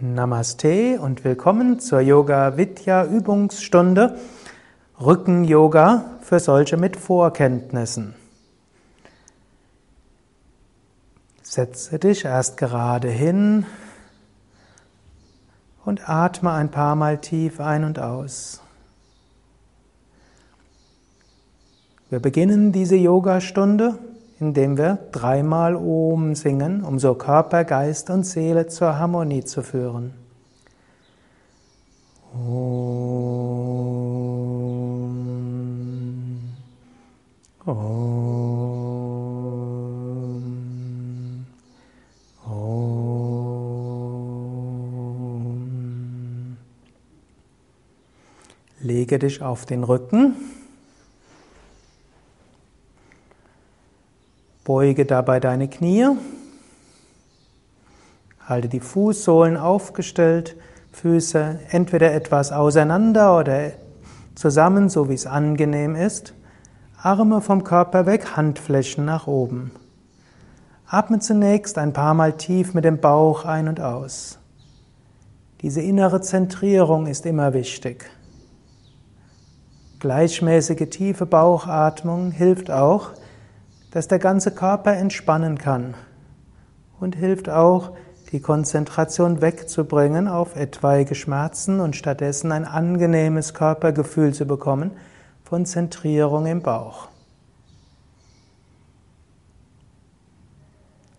Namaste und willkommen zur Yoga Vidya Übungsstunde Rücken Yoga für solche mit Vorkenntnissen. Setze dich erst gerade hin und atme ein paar Mal tief ein und aus. Wir beginnen diese Yogastunde, indem wir dreimal Om singen, um so Körper, Geist und Seele zur Harmonie zu führen. Om. Om. Lege dich auf den Rücken. Beuge dabei deine Knie. Halte die Fußsohlen aufgestellt, Füße entweder etwas auseinander oder zusammen, so wie es angenehm ist. Arme vom Körper weg, Handflächen nach oben. Atme zunächst ein paar Mal tief mit dem Bauch ein und aus. Diese innere Zentrierung ist immer wichtig. Gleichmäßige tiefe Bauchatmung hilft auch, dass der ganze Körper entspannen kann und hilft auch, die Konzentration wegzubringen auf etwaige Schmerzen und stattdessen ein angenehmes Körpergefühl zu bekommen von Zentrierung im Bauch.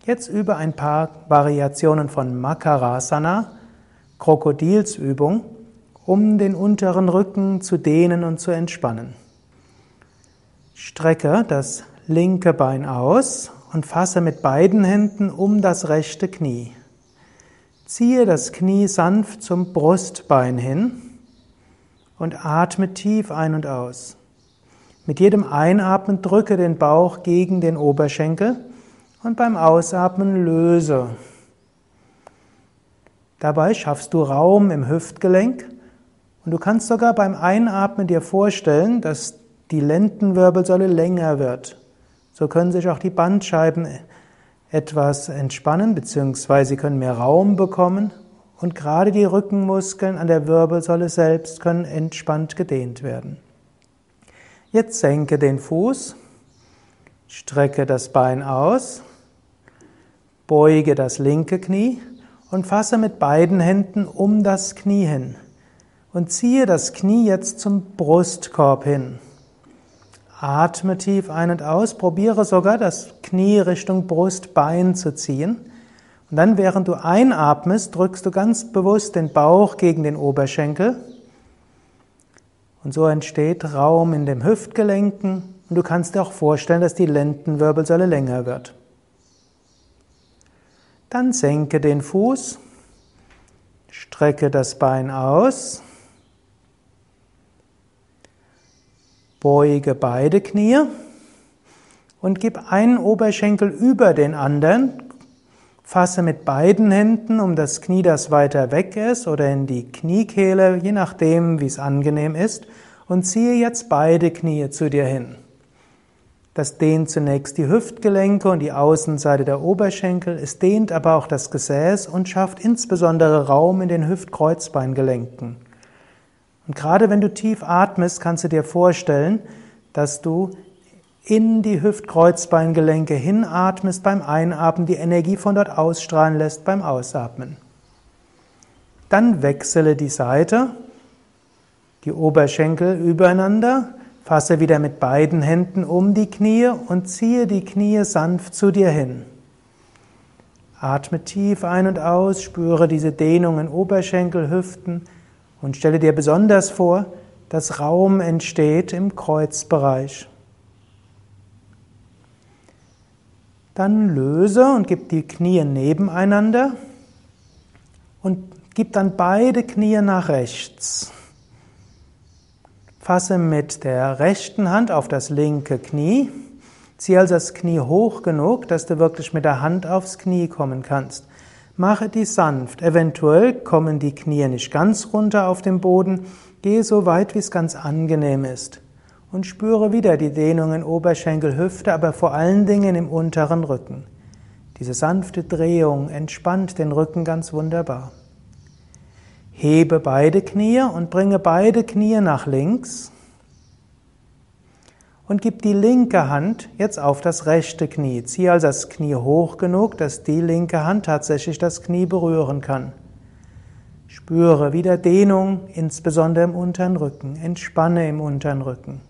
Jetzt über ein paar Variationen von Makarasana, Krokodilsübung um den unteren Rücken zu dehnen und zu entspannen. Strecke das linke Bein aus und fasse mit beiden Händen um das rechte Knie. Ziehe das Knie sanft zum Brustbein hin und atme tief ein und aus. Mit jedem Einatmen drücke den Bauch gegen den Oberschenkel und beim Ausatmen löse. Dabei schaffst du Raum im Hüftgelenk und du kannst sogar beim Einatmen dir vorstellen, dass die Lendenwirbelsäule länger wird. So können sich auch die Bandscheiben etwas entspannen, beziehungsweise sie können mehr Raum bekommen und gerade die Rückenmuskeln an der Wirbelsäule selbst können entspannt gedehnt werden. Jetzt senke den Fuß, strecke das Bein aus, beuge das linke Knie und fasse mit beiden Händen um das Knie hin und ziehe das Knie jetzt zum Brustkorb hin. Atme tief ein und aus, probiere sogar das Knie Richtung Brustbein zu ziehen. Und dann, während du einatmest, drückst du ganz bewusst den Bauch gegen den Oberschenkel. Und so entsteht Raum in den Hüftgelenken. Und du kannst dir auch vorstellen, dass die Lendenwirbelsäule länger wird. Dann senke den Fuß, strecke das Bein aus Beuge beide Knie und gib einen Oberschenkel über den anderen. Fasse mit beiden Händen um das Knie, das weiter weg ist, oder in die Kniekehle, je nachdem, wie es angenehm ist, und ziehe jetzt beide Knie zu dir hin. Das dehnt zunächst die Hüftgelenke und die Außenseite der Oberschenkel, es dehnt aber auch das Gesäß und schafft insbesondere Raum in den Hüft-Kreuzbeingelenken. Und gerade wenn du tief atmest, kannst du dir vorstellen, dass du in die Hüftkreuzbeingelenke hinatmest beim Einatmen, die Energie von dort ausstrahlen lässt beim Ausatmen. Dann wechsle die Seite, die Oberschenkel übereinander, fasse wieder mit beiden Händen um die Knie und ziehe die Knie sanft zu dir hin. Atme tief ein und aus, spüre diese Dehnung in Oberschenkel, Hüften, und stelle dir besonders vor, dass Raum entsteht im Kreuzbereich. Dann löse und gib die Knie nebeneinander und gib dann beide Knie nach rechts. Fasse mit der rechten Hand auf das linke Knie. Zieh also das Knie hoch genug, dass du wirklich mit der Hand aufs Knie kommen kannst. Mache die sanft. Eventuell kommen die Knie nicht ganz runter auf den Boden. Gehe so weit, wie es ganz angenehm ist. Und spüre wieder die Dehnung in Oberschenkel, Hüfte, aber vor allen Dingen im unteren Rücken. Diese sanfte Drehung entspannt den Rücken ganz wunderbar. Hebe beide Knie und bringe beide Knie nach links und gib die linke Hand jetzt auf das rechte Knie. Ziehe also das Knie hoch genug, dass die linke Hand tatsächlich das Knie berühren kann. Spüre wieder Dehnung, insbesondere im unteren Rücken. Entspanne im unteren Rücken.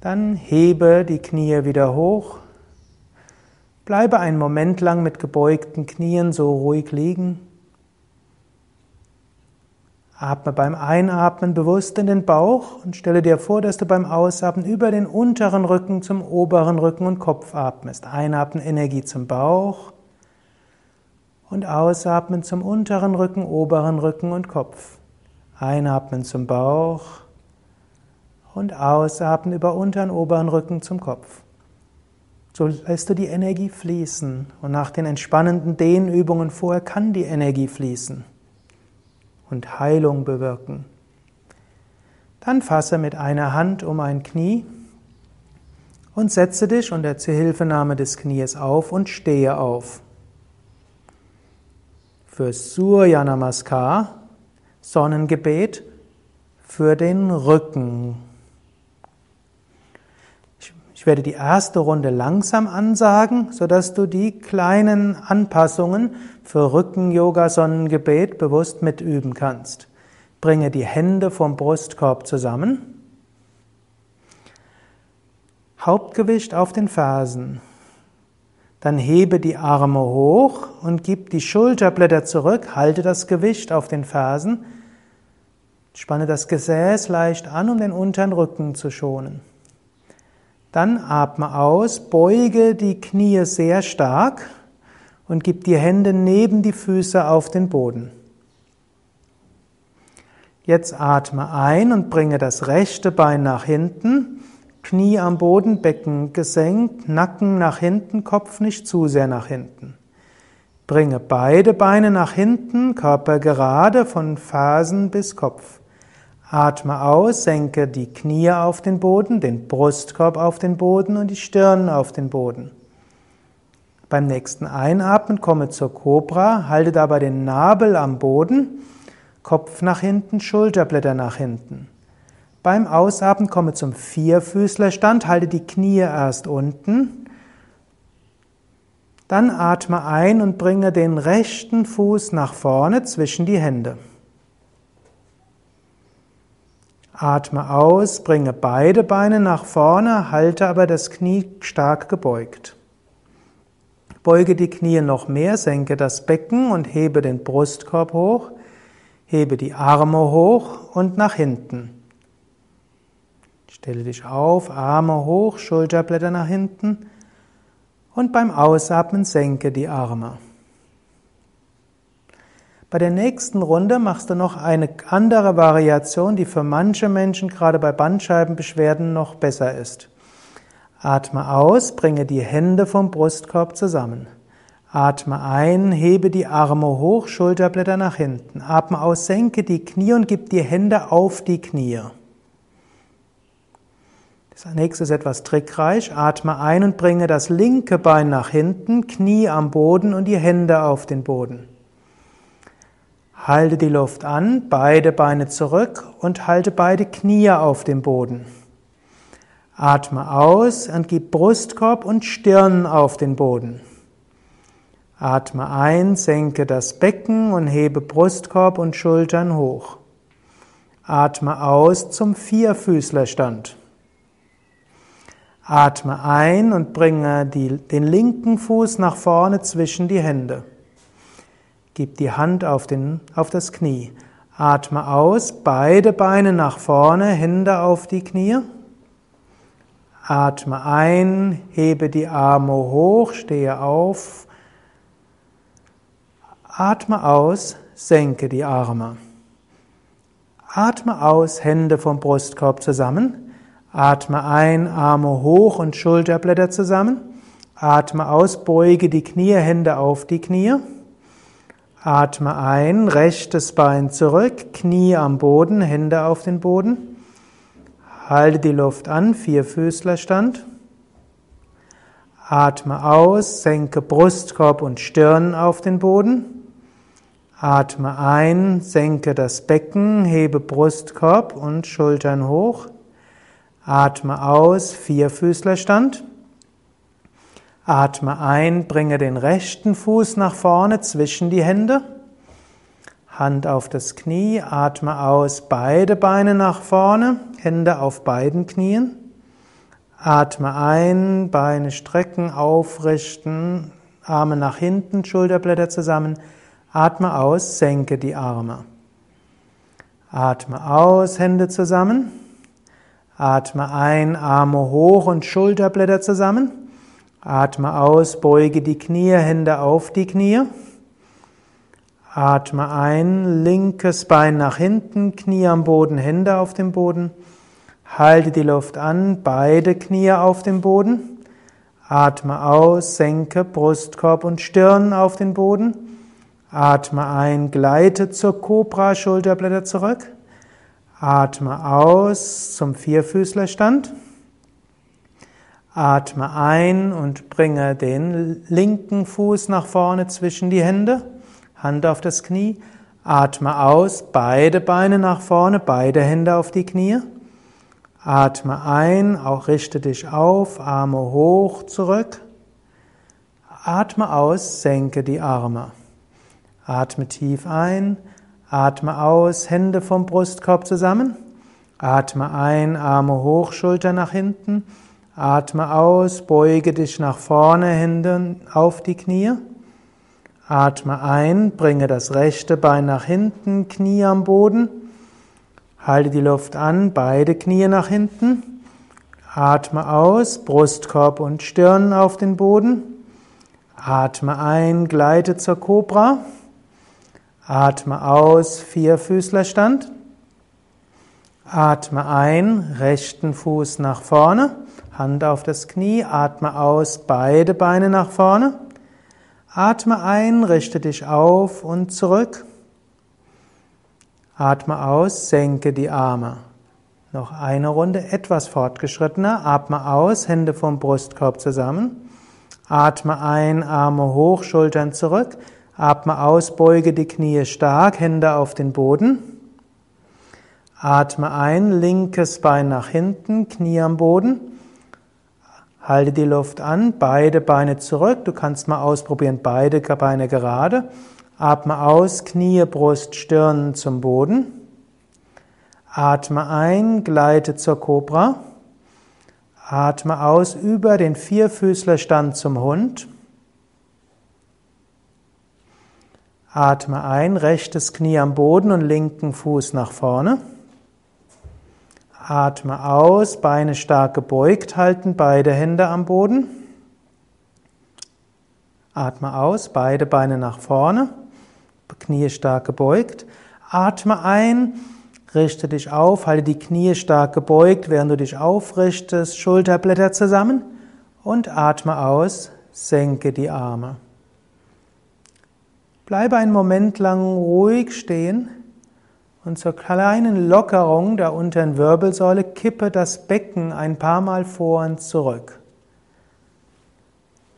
Dann hebe die Knie wieder hoch. Bleibe einen Moment lang mit gebeugten Knien so ruhig liegen. Atme beim Einatmen bewusst in den Bauch und stelle dir vor, dass du beim Ausatmen über den unteren Rücken zum oberen Rücken und Kopf atmest. Einatmen Energie zum Bauch und ausatmen zum unteren Rücken, oberen Rücken und Kopf. Einatmen zum Bauch und ausatmen über unteren, oberen Rücken zum Kopf. So lässt du die Energie fließen und nach den entspannenden Dehnübungen vorher kann die Energie fließen und Heilung bewirken. Dann fasse mit einer Hand um ein Knie und setze dich unter Zuhilfenahme des Knies auf und stehe auf. Für Surya Namaskar, Sonnengebet, für den Rücken. Ich werde die erste Runde langsam ansagen, sodass du die kleinen Anpassungen für Rücken-Yoga, Sonnengebet bewusst mitüben kannst. Bringe die Hände vom Brustkorb zusammen. Hauptgewicht auf den Fersen. Dann hebe die Arme hoch und gib die Schulterblätter zurück, halte das Gewicht auf den Fersen. Spanne das Gesäß leicht an, um den unteren Rücken zu schonen. Dann atme aus, beuge die Knie sehr stark und gib die Hände neben die Füße auf den Boden. Jetzt atme ein und bringe das rechte Bein nach hinten, Knie am Boden, Becken gesenkt, Nacken nach hinten, Kopf nicht zu sehr nach hinten. Bringe beide Beine nach hinten, Körper gerade von Fersen bis Kopf. Atme aus, senke die Knie auf den Boden, den Brustkorb auf den Boden und die Stirn auf den Boden. Beim nächsten Einatmen komme zur Cobra, halte dabei den Nabel am Boden, Kopf nach hinten, Schulterblätter nach hinten. Beim Ausatmen komme zum Vierfüßlerstand, halte die Knie erst unten. Dann atme ein und bringe den rechten Fuß nach vorne zwischen die Hände. Atme aus, bringe beide Beine nach vorne, halte aber das Knie stark gebeugt. Beuge die Knie noch mehr, senke das Becken und hebe den Brustkorb hoch, hebe die Arme hoch und nach hinten. Stelle dich auf, Arme hoch, Schulterblätter nach hinten und beim Ausatmen senke die Arme. Bei der nächsten Runde machst du noch eine andere Variation, die für manche Menschen gerade bei Bandscheibenbeschwerden noch besser ist. Atme aus, bringe die Hände vom Brustkorb zusammen. Atme ein, hebe die Arme hoch, Schulterblätter nach hinten. Atme aus, senke die Knie und gib die Hände auf die Knie. Das nächste ist etwas trickreich. Atme ein und bringe das linke Bein nach hinten, Knie am Boden und die Hände auf den Boden. Halte die Luft an, beide Beine zurück und halte beide Knie auf dem Boden. Atme aus und gib Brustkorb und Stirn auf den Boden. Atme ein, senke das Becken und hebe Brustkorb und Schultern hoch. Atme aus zum Vierfüßlerstand. Atme ein und bringe die, den linken Fuß nach vorne zwischen die Hände. Gib die Hand auf, den, auf das Knie. Atme aus, beide Beine nach vorne, Hände auf die Knie. Atme ein, hebe die Arme hoch, stehe auf. Atme aus, senke die Arme. Atme aus, Hände vom Brustkorb zusammen. Atme ein, Arme hoch und Schulterblätter zusammen. Atme aus, beuge die Knie, Hände auf die Knie. Atme ein, rechtes Bein zurück, Knie am Boden, Hände auf den Boden. Halte die Luft an, Vierfüßlerstand. Atme aus, senke Brustkorb und Stirn auf den Boden. Atme ein, senke das Becken, hebe Brustkorb und Schultern hoch. Atme aus, Vierfüßlerstand. Atme ein, bringe den rechten Fuß nach vorne zwischen die Hände. Hand auf das Knie, atme aus, beide Beine nach vorne, Hände auf beiden Knien. Atme ein, Beine strecken, aufrichten, Arme nach hinten, Schulterblätter zusammen. Atme aus, senke die Arme. Atme aus, Hände zusammen. Atme ein, Arme hoch und Schulterblätter zusammen. Atme aus, beuge die Knie, Hände auf die Knie. Atme ein, linkes Bein nach hinten, Knie am Boden, Hände auf dem Boden. Halte die Luft an, beide Knie auf dem Boden. Atme aus, senke Brustkorb und Stirn auf den Boden. Atme ein, gleite zur Cobra, Schulterblätter zurück. Atme aus zum Vierfüßlerstand. Atme ein und bringe den linken Fuß nach vorne zwischen die Hände, Hand auf das Knie. Atme aus, beide Beine nach vorne, beide Hände auf die Knie. Atme ein, auch richte dich auf, Arme hoch zurück. Atme aus, senke die Arme. Atme tief ein, atme aus, Hände vom Brustkorb zusammen. Atme ein, Arme hoch, Schulter nach hinten. Atme aus, beuge dich nach vorne, Hände auf die Knie. Atme ein, bringe das rechte Bein nach hinten, Knie am Boden. Halte die Luft an, beide Knie nach hinten. Atme aus, Brustkorb und Stirn auf den Boden. Atme ein, gleite zur Cobra. Atme aus, Vierfüßlerstand. Atme ein, rechten Fuß nach vorne. Hand auf das Knie, atme aus, beide Beine nach vorne. Atme ein, richte dich auf und zurück. Atme aus, senke die Arme. Noch eine Runde, etwas fortgeschrittener. Atme aus, Hände vom Brustkorb zusammen. Atme ein, Arme hoch, Schultern zurück. Atme aus, beuge die Knie stark, Hände auf den Boden. Atme ein, linkes Bein nach hinten, Knie am Boden. Halte die Luft an, beide Beine zurück. Du kannst mal ausprobieren, beide Beine gerade. Atme aus, Knie, Brust, Stirn zum Boden. Atme ein, gleite zur Kobra. Atme aus über den Vierfüßlerstand zum Hund. Atme ein, rechtes Knie am Boden und linken Fuß nach vorne. Atme aus, Beine stark gebeugt halten, beide Hände am Boden. Atme aus, beide Beine nach vorne, Knie stark gebeugt. Atme ein, richte dich auf, halte die Knie stark gebeugt, während du dich aufrichtest, Schulterblätter zusammen und atme aus, senke die Arme. Bleibe einen Moment lang ruhig stehen. Und zur kleinen Lockerung der unteren Wirbelsäule kippe das Becken ein paar Mal vor und zurück.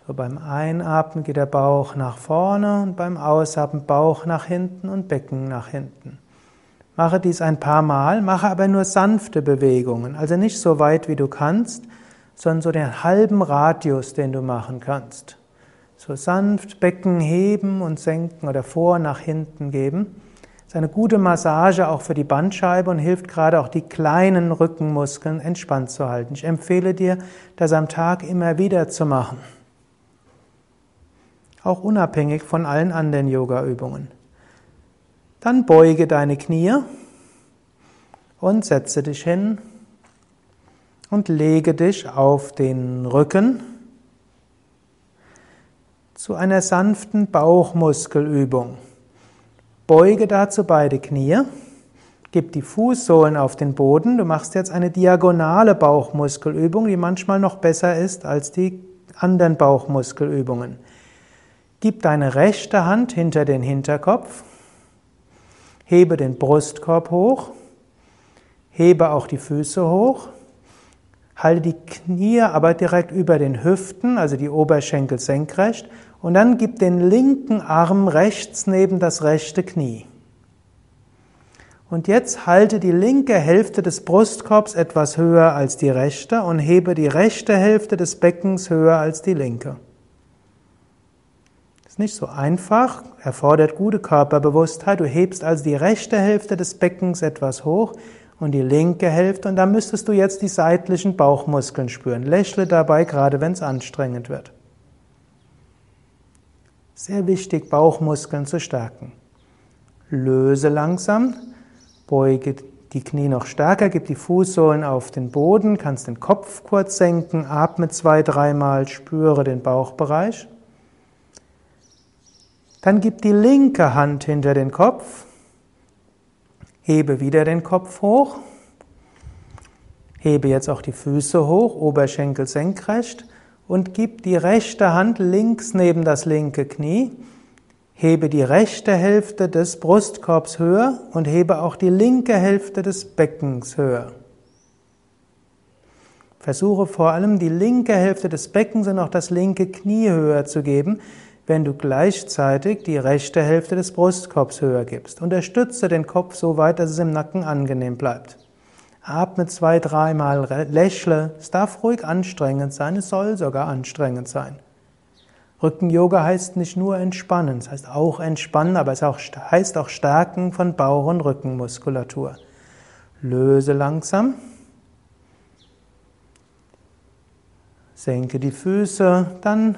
So beim Einatmen geht der Bauch nach vorne und beim Ausatmen Bauch nach hinten und Becken nach hinten. Mache dies ein paar Mal, mache aber nur sanfte Bewegungen, also nicht so weit wie du kannst, sondern so den halben Radius, den du machen kannst. So sanft Becken heben und senken oder vor nach hinten geben ist eine gute Massage auch für die Bandscheibe und hilft gerade auch die kleinen Rückenmuskeln entspannt zu halten. Ich empfehle dir, das am Tag immer wieder zu machen. Auch unabhängig von allen anderen Yoga-Übungen. Dann beuge deine Knie und setze dich hin und lege dich auf den Rücken zu einer sanften Bauchmuskelübung. Beuge dazu beide Knie. Gib die Fußsohlen auf den Boden. Du machst jetzt eine diagonale Bauchmuskelübung, die manchmal noch besser ist als die anderen Bauchmuskelübungen. Gib deine rechte Hand hinter den Hinterkopf. Hebe den Brustkorb hoch. Hebe auch die Füße hoch. Halte die Knie aber direkt über den Hüften, also die Oberschenkel senkrecht, und dann gib den linken Arm rechts neben das rechte Knie. Und jetzt halte die linke Hälfte des Brustkorbs etwas höher als die rechte und hebe die rechte Hälfte des Beckens höher als die linke. Ist nicht so einfach, erfordert gute Körperbewusstheit. Du hebst also die rechte Hälfte des Beckens etwas hoch und die linke Hälfte und da müsstest du jetzt die seitlichen Bauchmuskeln spüren. Lächle dabei, gerade wenn es anstrengend wird. Sehr wichtig, Bauchmuskeln zu stärken. Löse langsam Beuge die Knie noch stärker, gib die Fußsohlen auf den Boden, kannst den Kopf kurz senken, atme zwei, dreimal, spüre den Bauchbereich. Dann gib die linke Hand hinter den Kopf, hebe wieder den Kopf hoch, hebe jetzt auch die Füße hoch, Oberschenkel senkrecht und gib die rechte Hand links neben das linke Knie Hebe die rechte Hälfte des Brustkorbs höher und hebe auch die linke Hälfte des Beckens höher. Versuche vor allem die linke Hälfte des Beckens und auch das linke Knie höher zu geben, wenn du gleichzeitig die rechte Hälfte des Brustkorbs höher gibst. Unterstütze den Kopf so weit, dass es im Nacken angenehm bleibt. Atme zwei, dreimal, lächle. Es darf ruhig anstrengend sein, es soll sogar anstrengend sein. Rücken-Yoga heißt nicht nur entspannen, es heißt auch entspannen, aber es heißt auch Stärken von Bauch- und Rückenmuskulatur. Löse langsam. Senke die Füße, dann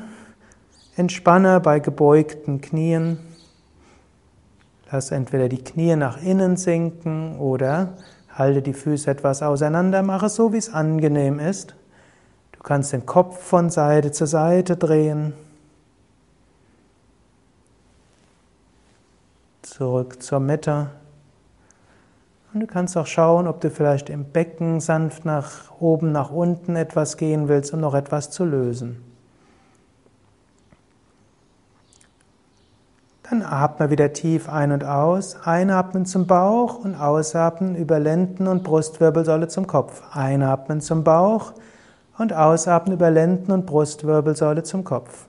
entspanne bei gebeugten Knien. Lass entweder die Knie nach innen sinken oder halte die Füße etwas auseinander, mache es so, wie es angenehm ist. Du kannst den Kopf von Seite zu Seite drehen. zurück zur Mitte. Und du kannst auch schauen, ob du vielleicht im Becken sanft nach oben, nach unten etwas gehen willst, um noch etwas zu lösen. Dann atme wieder tief ein und aus. Einatmen zum Bauch und ausatmen über Lenden- und Brustwirbelsäule zum Kopf. Einatmen zum Bauch und ausatmen über Lenden- und Brustwirbelsäule zum Kopf.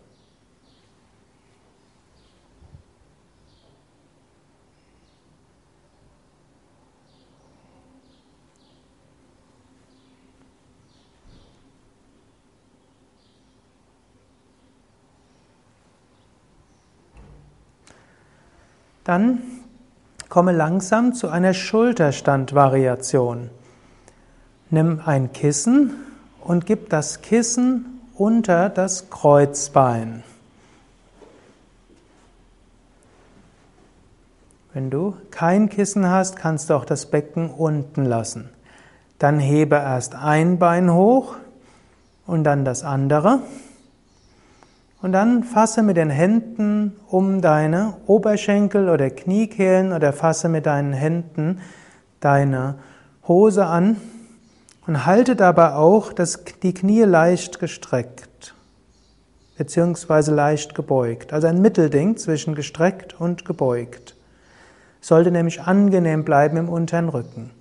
Dann komme langsam zu einer Schulterstandvariation. Nimm ein Kissen und gib das Kissen unter das Kreuzbein. Wenn du kein Kissen hast, kannst du auch das Becken unten lassen. Dann hebe erst ein Bein hoch und dann das andere. Und dann fasse mit den Händen um deine Oberschenkel oder Kniekehlen oder fasse mit deinen Händen deine Hose an und halte dabei auch das, die Knie leicht gestreckt beziehungsweise leicht gebeugt. Also ein Mittelding zwischen gestreckt und gebeugt. Sollte nämlich angenehm bleiben im unteren Rücken.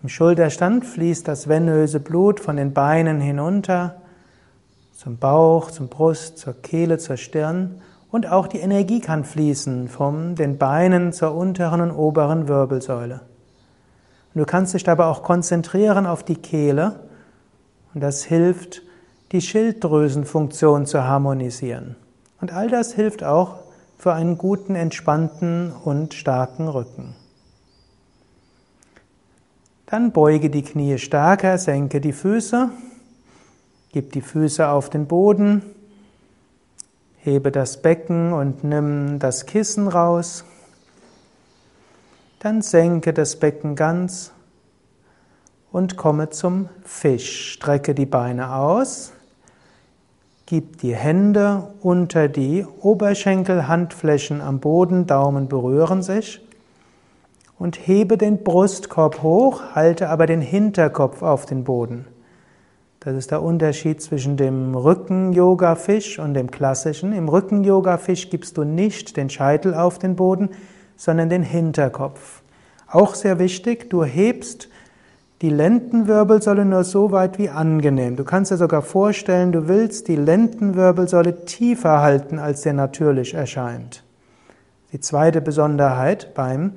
Im Schulterstand fließt das venöse Blut von den Beinen hinunter zum Bauch, zum Brust, zur Kehle, zur Stirn und auch die Energie kann fließen von den Beinen zur unteren und oberen Wirbelsäule. Und du kannst dich dabei auch konzentrieren auf die Kehle und das hilft, die Schilddrüsenfunktion zu harmonisieren. Und all das hilft auch für einen guten, entspannten und starken Rücken. Dann beuge die Knie stärker, senke die Füße Gib die Füße auf den Boden, hebe das Becken und nimm das Kissen raus. Dann senke das Becken ganz und komme zum Fisch. Strecke die Beine aus, gib die Hände unter die Oberschenkel, Handflächen am Boden, Daumen berühren sich und hebe den Brustkorb hoch, halte aber den Hinterkopf auf den Boden. Das ist der Unterschied zwischen dem Rücken-Yoga-Fisch und dem klassischen. Im Rücken-Yoga-Fisch gibst du nicht den Scheitel auf den Boden, sondern den Hinterkopf. Auch sehr wichtig, du hebst die Lendenwirbelsäule nur so weit wie angenehm. Du kannst dir sogar vorstellen, du willst die Lendenwirbelsäule tiefer halten, als der natürlich erscheint. Die zweite Besonderheit beim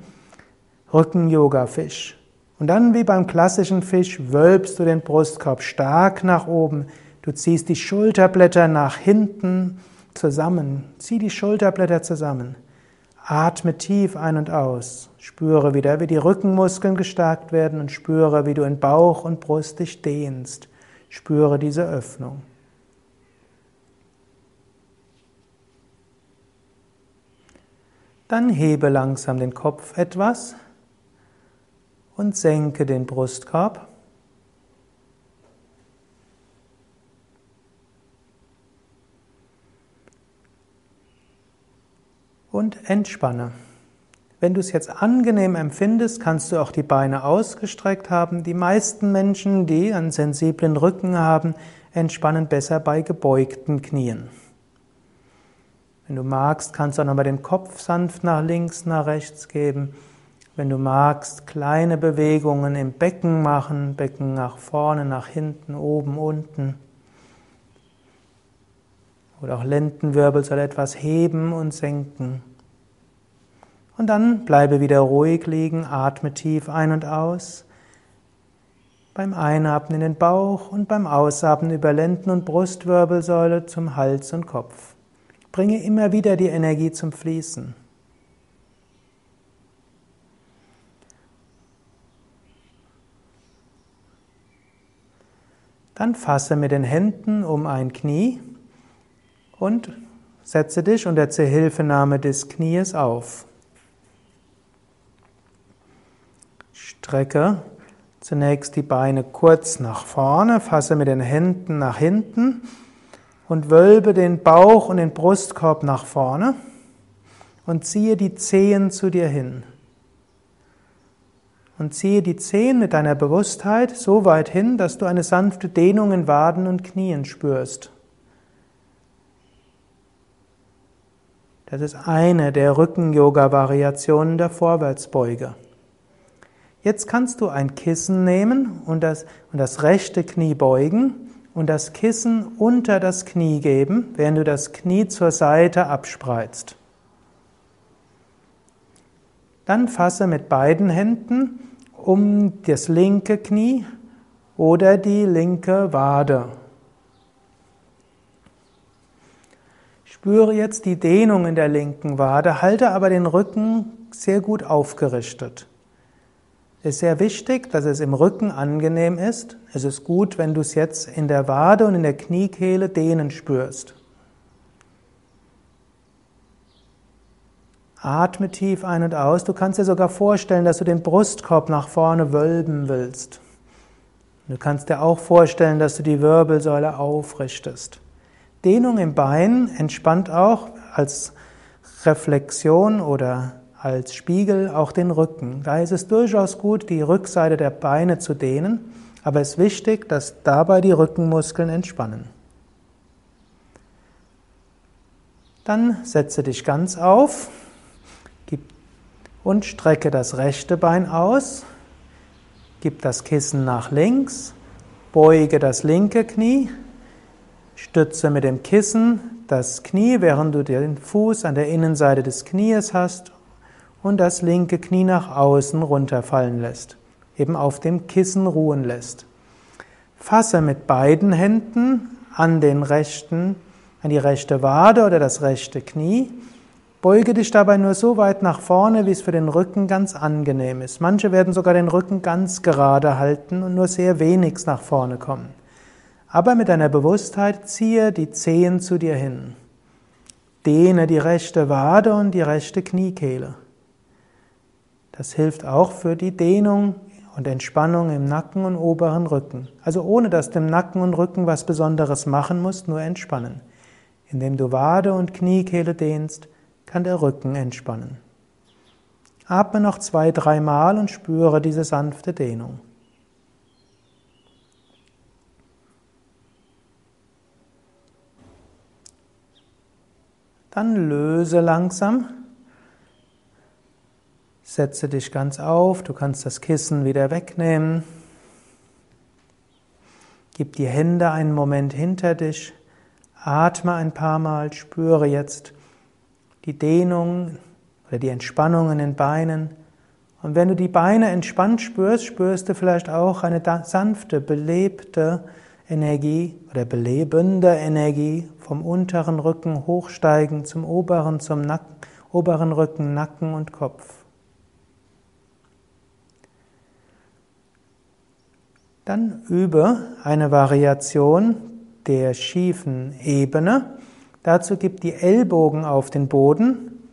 Rücken-Yoga-Fisch. Und dann wie beim klassischen Fisch wölbst du den Brustkorb stark nach oben. Du ziehst die Schulterblätter nach hinten zusammen. Zieh die Schulterblätter zusammen. Atme tief ein und aus. Spüre wieder, wie die Rückenmuskeln gestärkt werden und spüre, wie du in Bauch und Brust dich dehnst. Spüre diese Öffnung. Dann hebe langsam den Kopf etwas und senke den Brustkorb. Und entspanne. Wenn du es jetzt angenehm empfindest, kannst du auch die Beine ausgestreckt haben. Die meisten Menschen, die einen sensiblen Rücken haben, entspannen besser bei gebeugten Knien. Wenn du magst, kannst du auch nochmal den Kopf sanft nach links, nach rechts geben. Wenn du magst, kleine Bewegungen im Becken machen, Becken nach vorne, nach hinten, oben, unten. Oder auch Lendenwirbel soll etwas heben und senken. Und dann bleibe wieder ruhig liegen, atme tief ein und aus. Beim Einatmen in den Bauch und beim Ausatmen über Lenden- und Brustwirbelsäule zum Hals und Kopf. Bringe immer wieder die Energie zum Fließen. Dann fasse mit den Händen um ein Knie und setze dich unter Zuhilfenahme des Knies auf. Strecke zunächst die Beine kurz nach vorne, fasse mit den Händen nach hinten und wölbe den Bauch und den Brustkorb nach vorne und ziehe die Zehen zu dir hin. Und ziehe die Zehen mit deiner Bewusstheit so weit hin, dass du eine sanfte Dehnung in Waden und Knien spürst. Das ist eine der Rücken-Yoga-Variationen der Vorwärtsbeuge. Jetzt kannst du ein Kissen nehmen und das, und das rechte Knie beugen und das Kissen unter das Knie geben, während du das Knie zur Seite abspreizt. Dann fasse mit beiden Händen um das linke Knie oder die linke Wade. Spüre jetzt die Dehnung in der linken Wade, halte aber den Rücken sehr gut aufgerichtet. Es ist sehr wichtig, dass es im Rücken angenehm ist. Es ist gut, wenn du es jetzt in der Wade und in der Kniekehle dehnen spürst. Atme tief ein und aus. Du kannst dir sogar vorstellen, dass du den Brustkorb nach vorne wölben willst. Du kannst dir auch vorstellen, dass du die Wirbelsäule aufrichtest. Dehnung im Bein entspannt auch als Reflexion oder als Spiegel auch den Rücken. Da ist es durchaus gut, die Rückseite der Beine zu dehnen, aber es ist wichtig, dass dabei die Rückenmuskeln entspannen. Dann setze dich ganz auf und strecke das rechte Bein aus, gib das Kissen nach links, beuge das linke Knie, stütze mit dem Kissen das Knie, während du den Fuß an der Innenseite des Knies hast und das linke Knie nach außen runterfallen lässt, eben auf dem Kissen ruhen lässt. Fasse mit beiden Händen an den rechten, an die rechte Wade oder das rechte Knie. Beuge dich dabei nur so weit nach vorne, wie es für den Rücken ganz angenehm ist. Manche werden sogar den Rücken ganz gerade halten und nur sehr wenig nach vorne kommen. Aber mit deiner Bewusstheit ziehe die Zehen zu dir hin. Dehne die rechte Wade und die rechte Kniekehle. Das hilft auch für die Dehnung und Entspannung im Nacken und oberen Rücken. Also ohne dass du im Nacken und Rücken was Besonderes machen musst, nur entspannen. Indem du Wade und Kniekehle dehnst, kann der Rücken entspannen. Atme noch zwei, dreimal und spüre diese sanfte Dehnung. Dann löse langsam Setze dich ganz auf, du kannst das Kissen wieder wegnehmen. Gib die Hände einen Moment hinter dich. Atme ein paar Mal. Spüre jetzt die Dehnung oder die Entspannung in den Beinen. Und wenn du die Beine entspannt spürst, spürst du vielleicht auch eine sanfte, belebte Energie oder belebende Energie vom unteren Rücken hochsteigen zum oberen, zum Nacken, oberen Rücken, Nacken und Kopf. Dann übe eine Variation der schiefen Ebene. Dazu gib die Ellbogen auf den Boden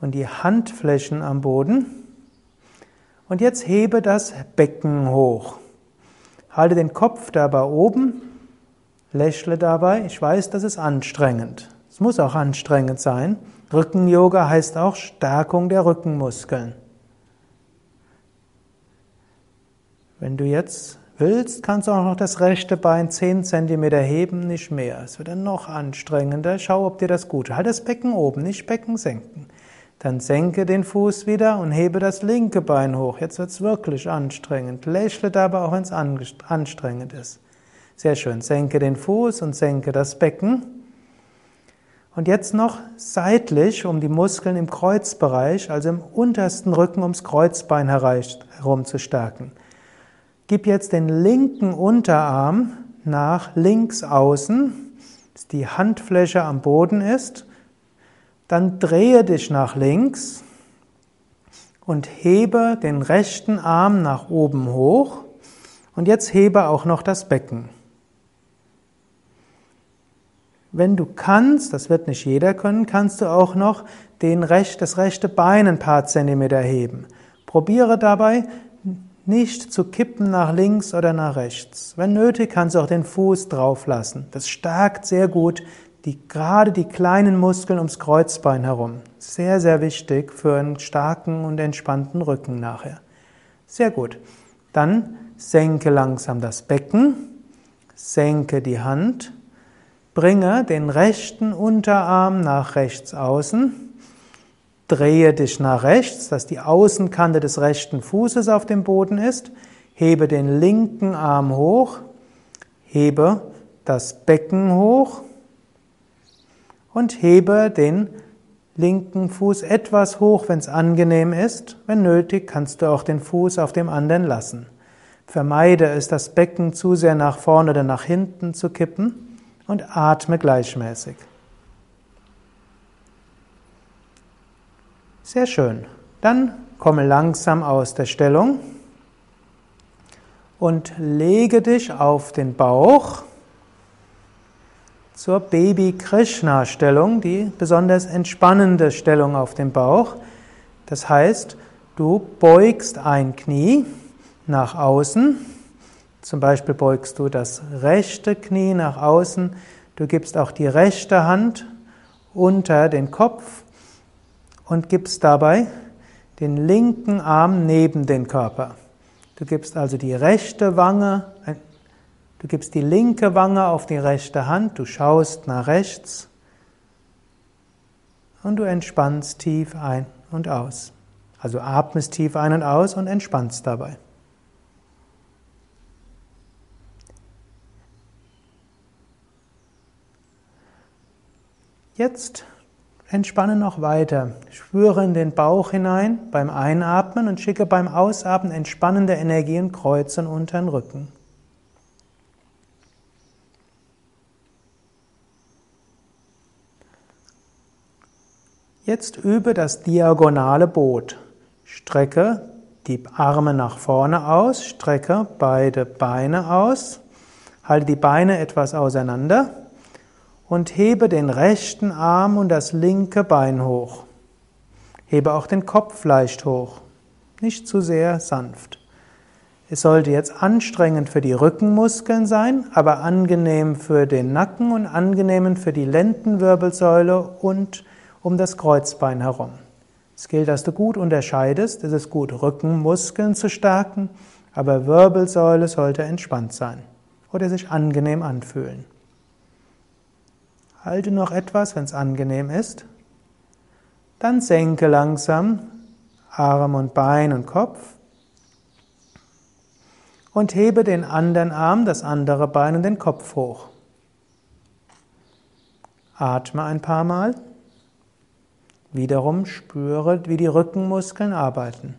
und die Handflächen am Boden. Und jetzt hebe das Becken hoch. Halte den Kopf dabei oben, lächle dabei. Ich weiß, das ist anstrengend. Es muss auch anstrengend sein. Rücken-Yoga heißt auch Stärkung der Rückenmuskeln. Wenn du jetzt willst, kannst du auch noch das rechte Bein 10 cm heben, nicht mehr. Es wird dann noch anstrengender. Schau, ob dir das gut ist. Halt das Becken oben, nicht Becken senken. Dann senke den Fuß wieder und hebe das linke Bein hoch. Jetzt wird es wirklich anstrengend. Lächle dabei auch, wenn es anstrengend ist. Sehr schön. Senke den Fuß und senke das Becken. Und jetzt noch seitlich um die Muskeln im Kreuzbereich, also im untersten Rücken ums Kreuzbein herum zu stärken. Gib jetzt den linken Unterarm nach links außen, dass die Handfläche am Boden ist. Dann drehe dich nach links und hebe den rechten Arm nach oben hoch. Und jetzt hebe auch noch das Becken. Wenn du kannst, das wird nicht jeder können, kannst du auch noch den recht, das rechte Bein ein paar Zentimeter heben. Probiere dabei, nicht zu kippen nach links oder nach rechts. Wenn nötig, kannst du auch den Fuß drauf lassen. Das stärkt sehr gut die, gerade die kleinen Muskeln ums Kreuzbein herum. Sehr, sehr wichtig für einen starken und entspannten Rücken nachher. Sehr gut. Dann senke langsam das Becken, senke die Hand, bringe den rechten Unterarm nach rechts außen, Drehe dich nach rechts, dass die Außenkante des rechten Fußes auf dem Boden ist. Hebe den linken Arm hoch. Hebe das Becken hoch. Und hebe den linken Fuß etwas hoch, wenn es angenehm ist. Wenn nötig, kannst du auch den Fuß auf dem anderen lassen. Vermeide es, das Becken zu sehr nach vorne oder nach hinten zu kippen und atme gleichmäßig. Sehr schön. Dann komme langsam aus der Stellung und lege dich auf den Bauch zur Baby Krishna Stellung, die besonders entspannende Stellung auf dem Bauch. Das heißt, du beugst ein Knie nach außen. Zum Beispiel beugst du das rechte Knie nach außen. Du gibst auch die rechte Hand unter den Kopf und gibst dabei den linken Arm neben den Körper. Du gibst also die rechte Wange, du gibst die linke Wange auf die rechte Hand, du schaust nach rechts und du entspannst tief ein und aus. Also atmest tief ein und aus und entspannst dabei. Jetzt Entspanne noch weiter. Spüre in den Bauch hinein beim Einatmen und schicke beim Ausatmen entspannende Energie in Kreuz und unter den Rücken. Jetzt übe das diagonale Boot. Strecke die Arme nach vorne aus, strecke beide Beine aus, halte die Beine etwas auseinander und hebe den rechten Arm und das linke Bein hoch. Hebe auch den Kopf leicht hoch, nicht zu sehr sanft. Es sollte jetzt anstrengend für die Rückenmuskeln sein, aber angenehm für den Nacken und angenehm für die Lendenwirbelsäule und um das Kreuzbein herum. Es gilt, dass du gut unterscheidest. Es ist gut, Rückenmuskeln zu stärken, aber Wirbelsäule sollte entspannt sein oder sich angenehm anfühlen. Halte noch etwas, wenn es angenehm ist. Dann senke langsam Arm und Bein und Kopf. und hebe den anderen Arm, das andere Bein und den Kopf hoch. Atme ein paar Mal. Wiederum spüre, wie die Rückenmuskeln arbeiten.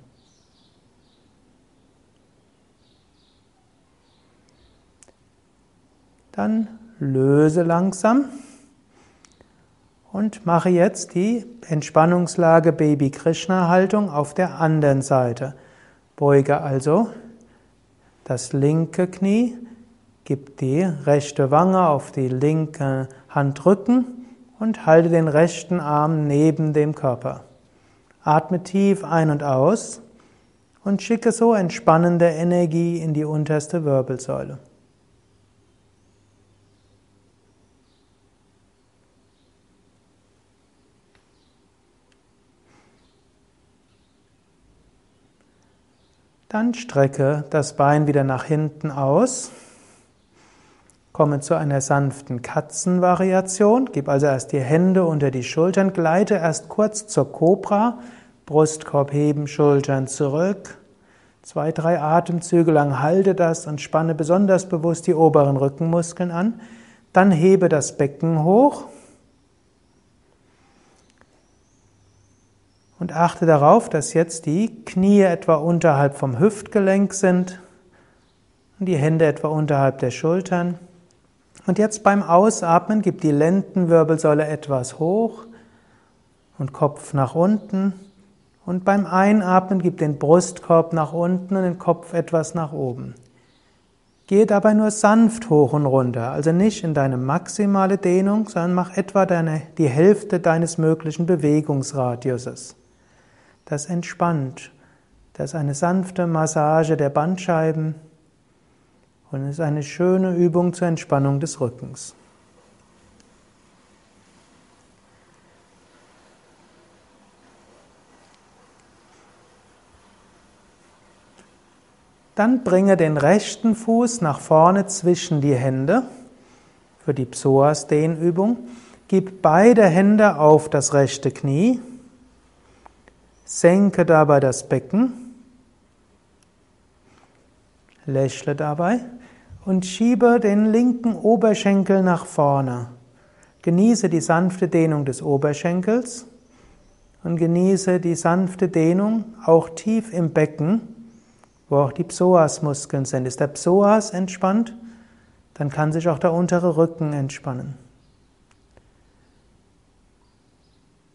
Dann löse langsam und mache jetzt die Entspannungslage Baby Krishna Haltung auf der anderen Seite. Beuge also das linke Knie, gib die rechte Wange auf die linke Handrücken und halte den rechten Arm neben dem Körper. Atme tief ein und aus und schicke so entspannende Energie in die unterste Wirbelsäule. Dann strecke das Bein wieder nach hinten aus. Komme zu einer sanften Katzenvariation. Gib also erst die Hände unter die Schultern, gleite erst kurz zur Cobra, Brustkorb heben, Schultern zurück. Zwei, drei Atemzüge lang halte das und spanne besonders bewusst die oberen Rückenmuskeln an. Dann hebe das Becken hoch Und achte darauf, dass jetzt die Knie etwa unterhalb vom Hüftgelenk sind und die Hände etwa unterhalb der Schultern. Und jetzt beim Ausatmen gib die Lendenwirbelsäule etwas hoch und Kopf nach unten. Und beim Einatmen gib den Brustkorb nach unten und den Kopf etwas nach oben. Gehe dabei nur sanft hoch und runter, also nicht in deine maximale Dehnung, sondern mach etwa deine, die Hälfte deines möglichen Bewegungsradiuses. Das entspannt. Das ist eine sanfte Massage der Bandscheiben und ist eine schöne Übung zur Entspannung des Rückens. Dann bringe den rechten Fuß nach vorne zwischen die Hände für die Psoas-Dehnübung. Gib beide Hände auf das rechte Knie. Senke dabei das Becken, lächle dabei und schiebe den linken Oberschenkel nach vorne. Genieße die sanfte Dehnung des Oberschenkels und genieße die sanfte Dehnung auch tief im Becken, wo auch die Psoasmuskeln sind. Ist der Psoas entspannt, dann kann sich auch der untere Rücken entspannen.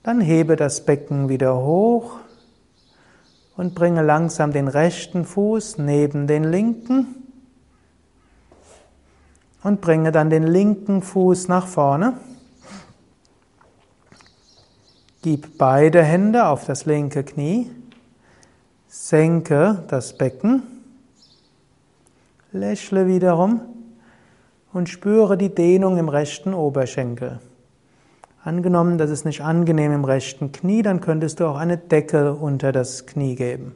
Dann hebe das Becken wieder hoch und bringe langsam den rechten Fuß neben den linken und bringe dann den linken Fuß nach vorne. Gib beide Hände auf das linke Knie, senke das Becken, lächle wiederum und spüre die Dehnung im rechten Oberschenkel. Angenommen, das ist nicht angenehm im rechten Knie, dann könntest du auch eine Decke unter das Knie geben.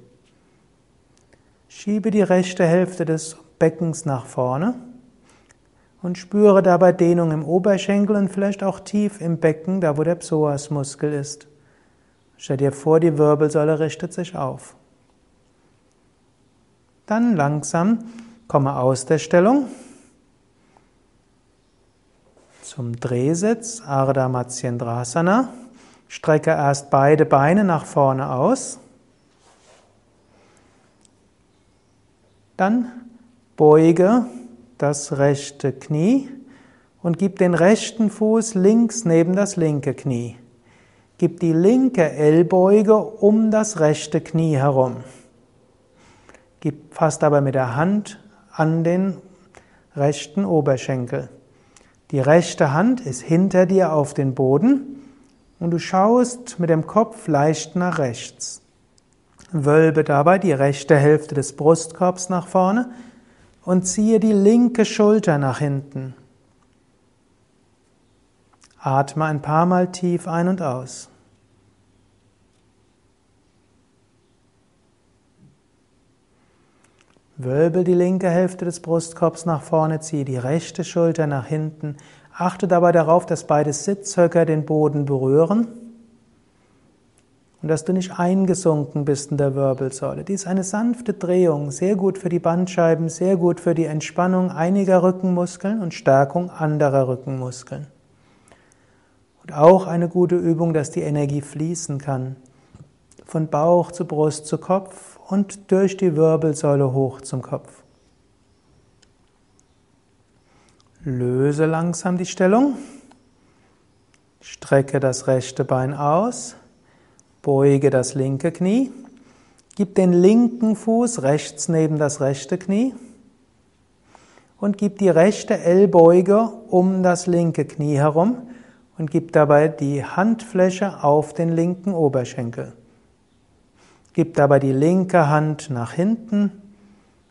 Schiebe die rechte Hälfte des Beckens nach vorne und spüre dabei Dehnung im Oberschenkel und vielleicht auch tief im Becken, da wo der Psoasmuskel ist. Stell dir vor, die Wirbelsäule richtet sich auf. Dann langsam komme aus der Stellung zum Drehsitz, Ardha Matsyendrasana. Strecke erst beide Beine nach vorne aus. Dann beuge das rechte Knie und gib den rechten Fuß links neben das linke Knie. Gib die linke Ellbeuge um das rechte Knie herum. Gib fast aber mit der Hand an den rechten Oberschenkel. Die rechte Hand ist hinter dir auf den Boden und du schaust mit dem Kopf leicht nach rechts. Wölbe dabei die rechte Hälfte des Brustkorbs nach vorne und ziehe die linke Schulter nach hinten. Atme ein paar Mal tief ein und aus. Wölbel die linke Hälfte des Brustkorbs nach vorne, ziehe die rechte Schulter nach hinten. Achte dabei darauf, dass beide Sitzhöcker den Boden berühren. und dass du nicht eingesunken bist in der Wirbelsäule. Dies ist eine sanfte Drehung, sehr gut für die Bandscheiben, sehr gut für die Entspannung einiger Rückenmuskeln und Stärkung anderer Rückenmuskeln. Und auch eine gute Übung, dass die Energie fließen kann. Von Bauch zu Brust zu Kopf und durch die Wirbelsäule hoch zum Kopf. Löse langsam die Stellung. Strecke das rechte Bein aus. Beuge das linke Knie. Gib den linken Fuß rechts neben das rechte Knie. Und gib die rechte Ellbeuge um das linke Knie herum und gib dabei die Handfläche auf den linken Oberschenkel. Gib dabei die linke Hand nach hinten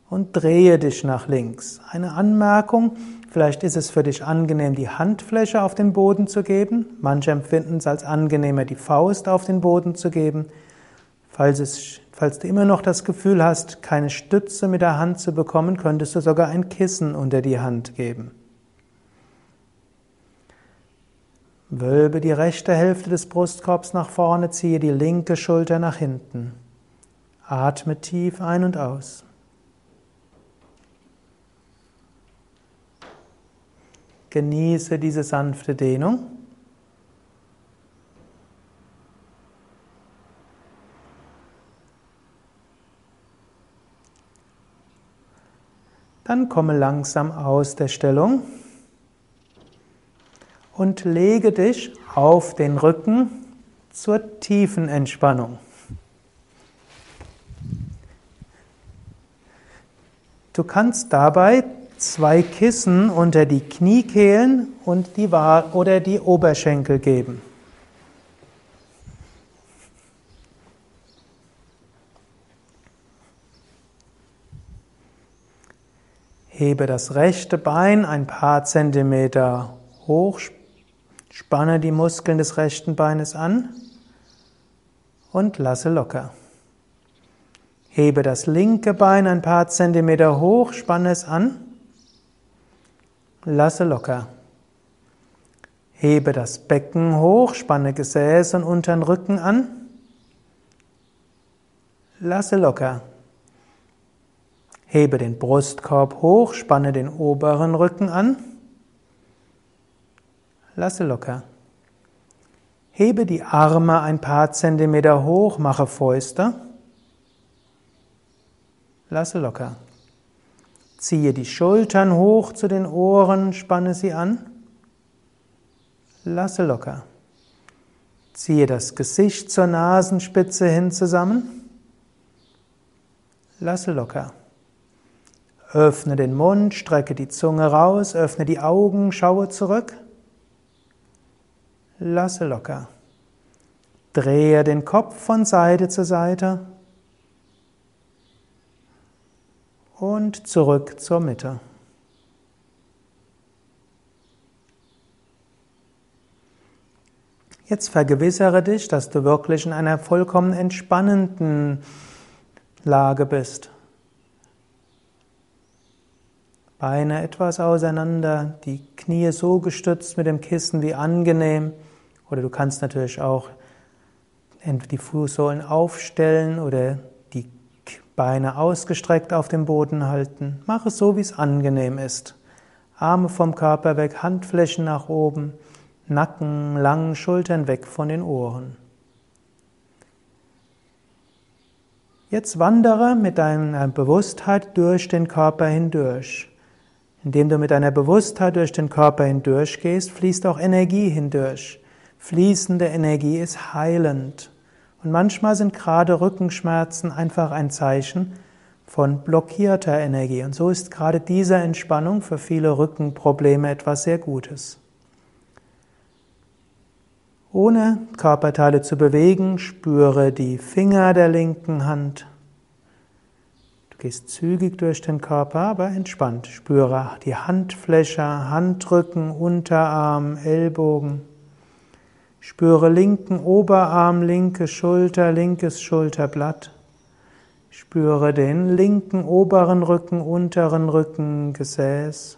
und drehe dich nach links. Eine Anmerkung, vielleicht ist es für dich angenehm, die Handfläche auf den Boden zu geben. Manche empfinden es als angenehmer, die Faust auf den Boden zu geben. Falls, es, falls du immer noch das Gefühl hast, keine Stütze mit der Hand zu bekommen, könntest du sogar ein Kissen unter die Hand geben. Wölbe die rechte Hälfte des Brustkorbs nach vorne, ziehe die linke Schulter nach hinten. Atme tief ein und aus. Genieße diese sanfte Dehnung. Dann komme langsam aus der Stellung und lege dich auf den Rücken zur tiefen Entspannung. Du kannst dabei zwei Kissen unter die Kniekehlen und die oder die Oberschenkel geben. Hebe das rechte Bein ein paar Zentimeter hoch, spanne die Muskeln des rechten Beines an und lasse locker. Hebe das linke Bein ein paar Zentimeter hoch, spanne es an, lasse locker. Hebe das Becken hoch, spanne Gesäß und unteren Rücken an, lasse locker. Hebe den Brustkorb hoch, spanne den oberen Rücken an, lasse locker. Hebe die Arme ein paar Zentimeter hoch, mache Fäuste. Lasse locker. Ziehe die Schultern hoch zu den Ohren, spanne sie an. Lasse locker. Ziehe das Gesicht zur Nasenspitze hin zusammen. Lasse locker. Öffne den Mund, strecke die Zunge raus, öffne die Augen, schaue zurück. Lasse locker. Drehe den Kopf von Seite zu Seite. Und zurück zur Mitte. Jetzt vergewissere dich, dass du wirklich in einer vollkommen entspannenden Lage bist. Beine etwas auseinander, die Knie so gestützt mit dem Kissen wie angenehm. Oder du kannst natürlich auch die Fußsohlen aufstellen oder Beine ausgestreckt auf dem Boden halten. Mach es so, wie es angenehm ist. Arme vom Körper weg, Handflächen nach oben, Nacken lang, Schultern weg von den Ohren. Jetzt wandere mit deiner Bewusstheit durch den Körper hindurch. Indem du mit deiner Bewusstheit durch den Körper hindurch gehst, fließt auch Energie hindurch. Fließende Energie ist heilend. Und manchmal sind gerade Rückenschmerzen einfach ein Zeichen von blockierter Energie. Und so ist gerade diese Entspannung für viele Rückenprobleme etwas sehr Gutes. Ohne Körperteile zu bewegen, spüre die Finger der linken Hand. Du gehst zügig durch den Körper, aber entspannt. Spüre die Handfläche, Handrücken, Unterarm, Ellbogen. Spüre linken Oberarm, linke Schulter, linkes Schulterblatt. Spüre den linken oberen Rücken, unteren Rücken, Gesäß.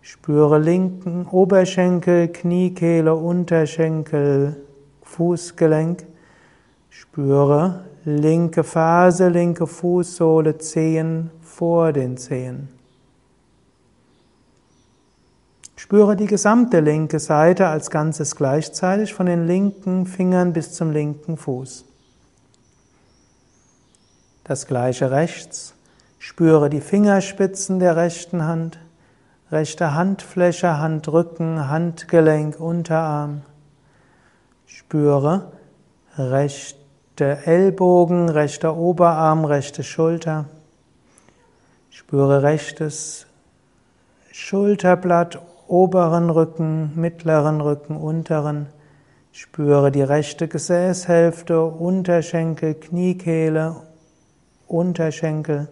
Spüre linken Oberschenkel, Kniekehle, Unterschenkel, Fußgelenk. Spüre linke Ferse, linke Fußsohle, Zehen vor den Zehen. Spüre die gesamte linke Seite als Ganzes gleichzeitig von den linken Fingern bis zum linken Fuß. Das gleiche rechts. Spüre die Fingerspitzen der rechten Hand, rechte Handfläche, Handrücken, Handgelenk, Unterarm. Spüre rechte Ellbogen, rechter Oberarm, rechte Schulter. Spüre rechtes Schulterblatt, oberen Rücken, mittleren Rücken, unteren. Spüre die rechte Gesäßhälfte, Unterschenkel, Kniekehle, Unterschenkel.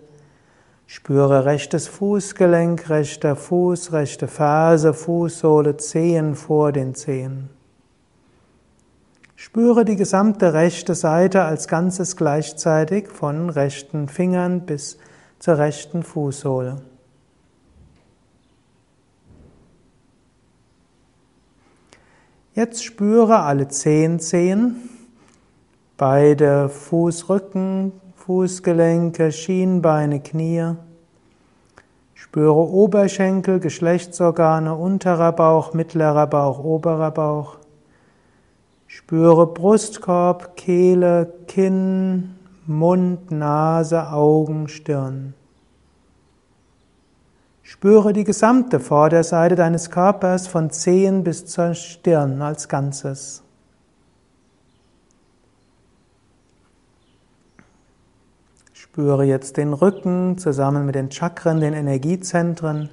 Spüre rechtes Fußgelenk, rechter Fuß, rechte Ferse, Fußsohle, Zehen vor den Zehen. Spüre die gesamte rechte Seite als Ganzes gleichzeitig von rechten Fingern bis zur rechten Fußsohle. Jetzt spüre alle zehn Zehen, beide Fußrücken, Fußgelenke, Schienbeine, Knie. Spüre Oberschenkel, Geschlechtsorgane, unterer Bauch, mittlerer Bauch, oberer Bauch. Spüre Brustkorb, Kehle, Kinn, Mund, Nase, Augen, Stirn. Spüre die gesamte Vorderseite deines Körpers von Zehen bis zur Stirn als Ganzes. Spüre jetzt den Rücken zusammen mit den Chakren, den Energiezentren.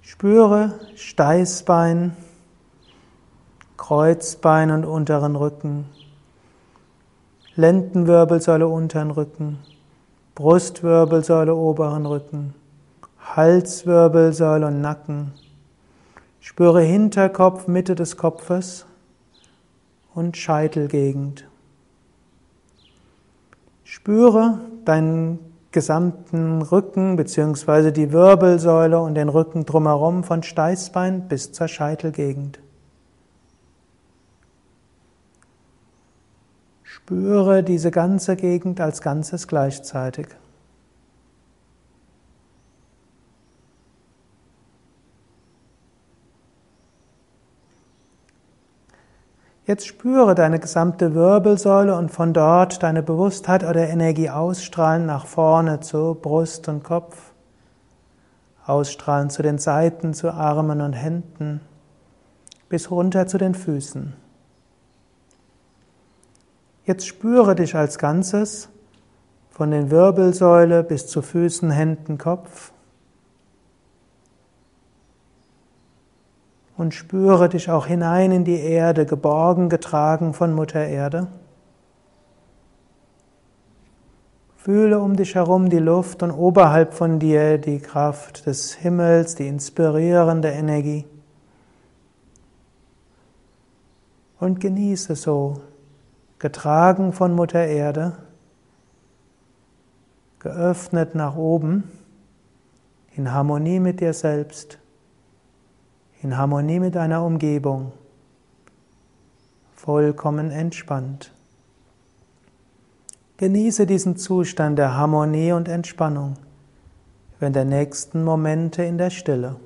Spüre Steißbein, Kreuzbein und unteren Rücken, Lendenwirbelsäule unteren Rücken, Brustwirbelsäule oberen Rücken. Halswirbelsäule und Nacken. Spüre Hinterkopf, Mitte des Kopfes und Scheitelgegend. Spüre deinen gesamten Rücken bzw. die Wirbelsäule und den Rücken drumherum von Steißbein bis zur Scheitelgegend. Spüre diese ganze Gegend als Ganzes gleichzeitig. Jetzt spüre deine gesamte Wirbelsäule und von dort deine Bewusstheit oder Energie ausstrahlen nach vorne zu Brust und Kopf, ausstrahlen zu den Seiten, zu Armen und Händen, bis runter zu den Füßen. Jetzt spüre dich als Ganzes von den Wirbelsäule bis zu Füßen, Händen, Kopf. Und spüre dich auch hinein in die Erde, geborgen, getragen von Mutter Erde. Fühle um dich herum die Luft und oberhalb von dir die Kraft des Himmels, die inspirierende Energie. Und genieße so, getragen von Mutter Erde, geöffnet nach oben, in Harmonie mit dir selbst in Harmonie mit deiner Umgebung, vollkommen entspannt. Genieße diesen Zustand der Harmonie und Entspannung während der nächsten Momente in der Stille.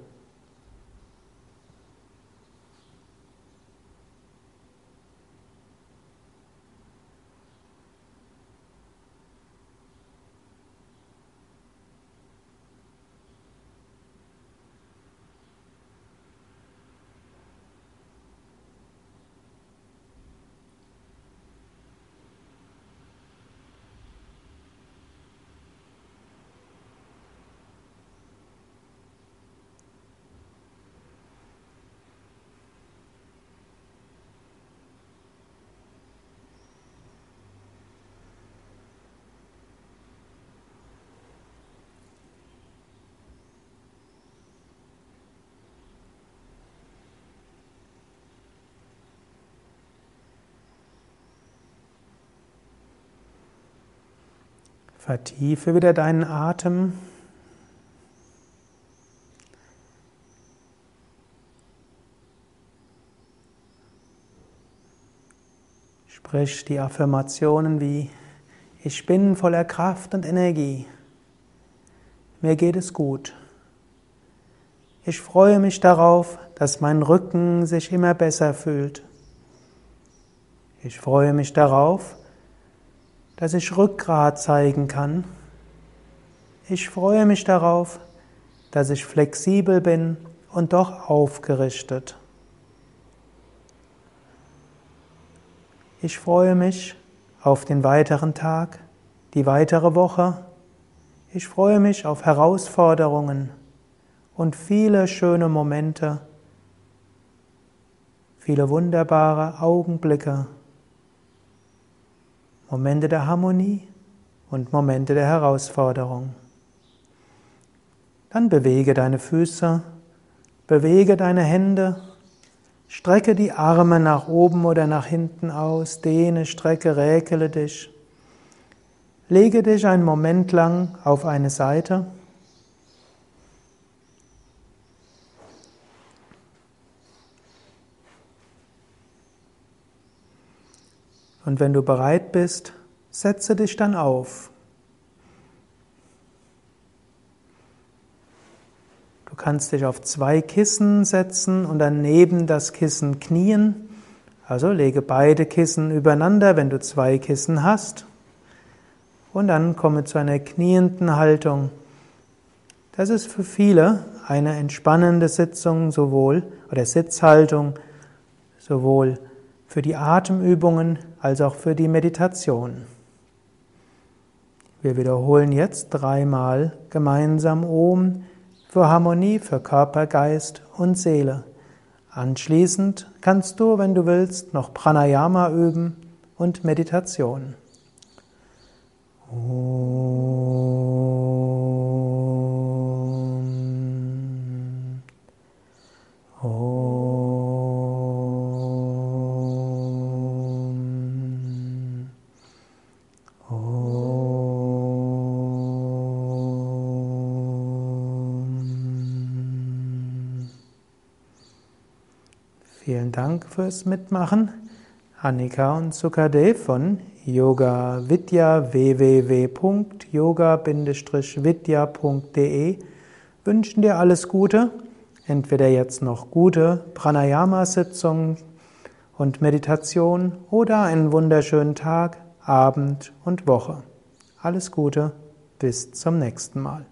Vertiefe wieder deinen Atem. Sprich die Affirmationen wie Ich bin voller Kraft und Energie. Mir geht es gut. Ich freue mich darauf, dass mein Rücken sich immer besser fühlt. Ich freue mich darauf, dass ich Rückgrat zeigen kann. Ich freue mich darauf, dass ich flexibel bin und doch aufgerichtet. Ich freue mich auf den weiteren Tag, die weitere Woche. Ich freue mich auf Herausforderungen und viele schöne Momente, viele wunderbare Augenblicke, Momente der Harmonie und Momente der Herausforderung. Dann bewege deine Füße, bewege deine Hände, Strecke die Arme nach oben oder nach hinten aus, dehne, strecke, räkele dich. Lege dich einen Moment lang auf eine Seite. Und wenn du bereit bist, setze dich dann auf. Du kannst dich auf zwei Kissen setzen und dann neben das Kissen knien. Also lege beide Kissen übereinander, wenn du zwei Kissen hast. Und dann komme zu einer knienden Haltung. Das ist für viele eine entspannende Sitzung sowohl oder Sitzhaltung sowohl für die Atemübungen als auch für die Meditation. Wir wiederholen jetzt dreimal gemeinsam Om für Harmonie, für Körper, Geist und Seele. Anschließend kannst du, wenn du willst, noch Pranayama üben und Meditation. Om. Vielen Dank fürs Mitmachen. Annika und Sukadev von Yoga Vidya www.yoga-vidya.de wünschen dir alles Gute. Entweder jetzt noch gute Pranayama-Sitzung und Meditation oder einen wunderschönen Tag, Abend und Woche. Alles Gute, bis zum nächsten Mal.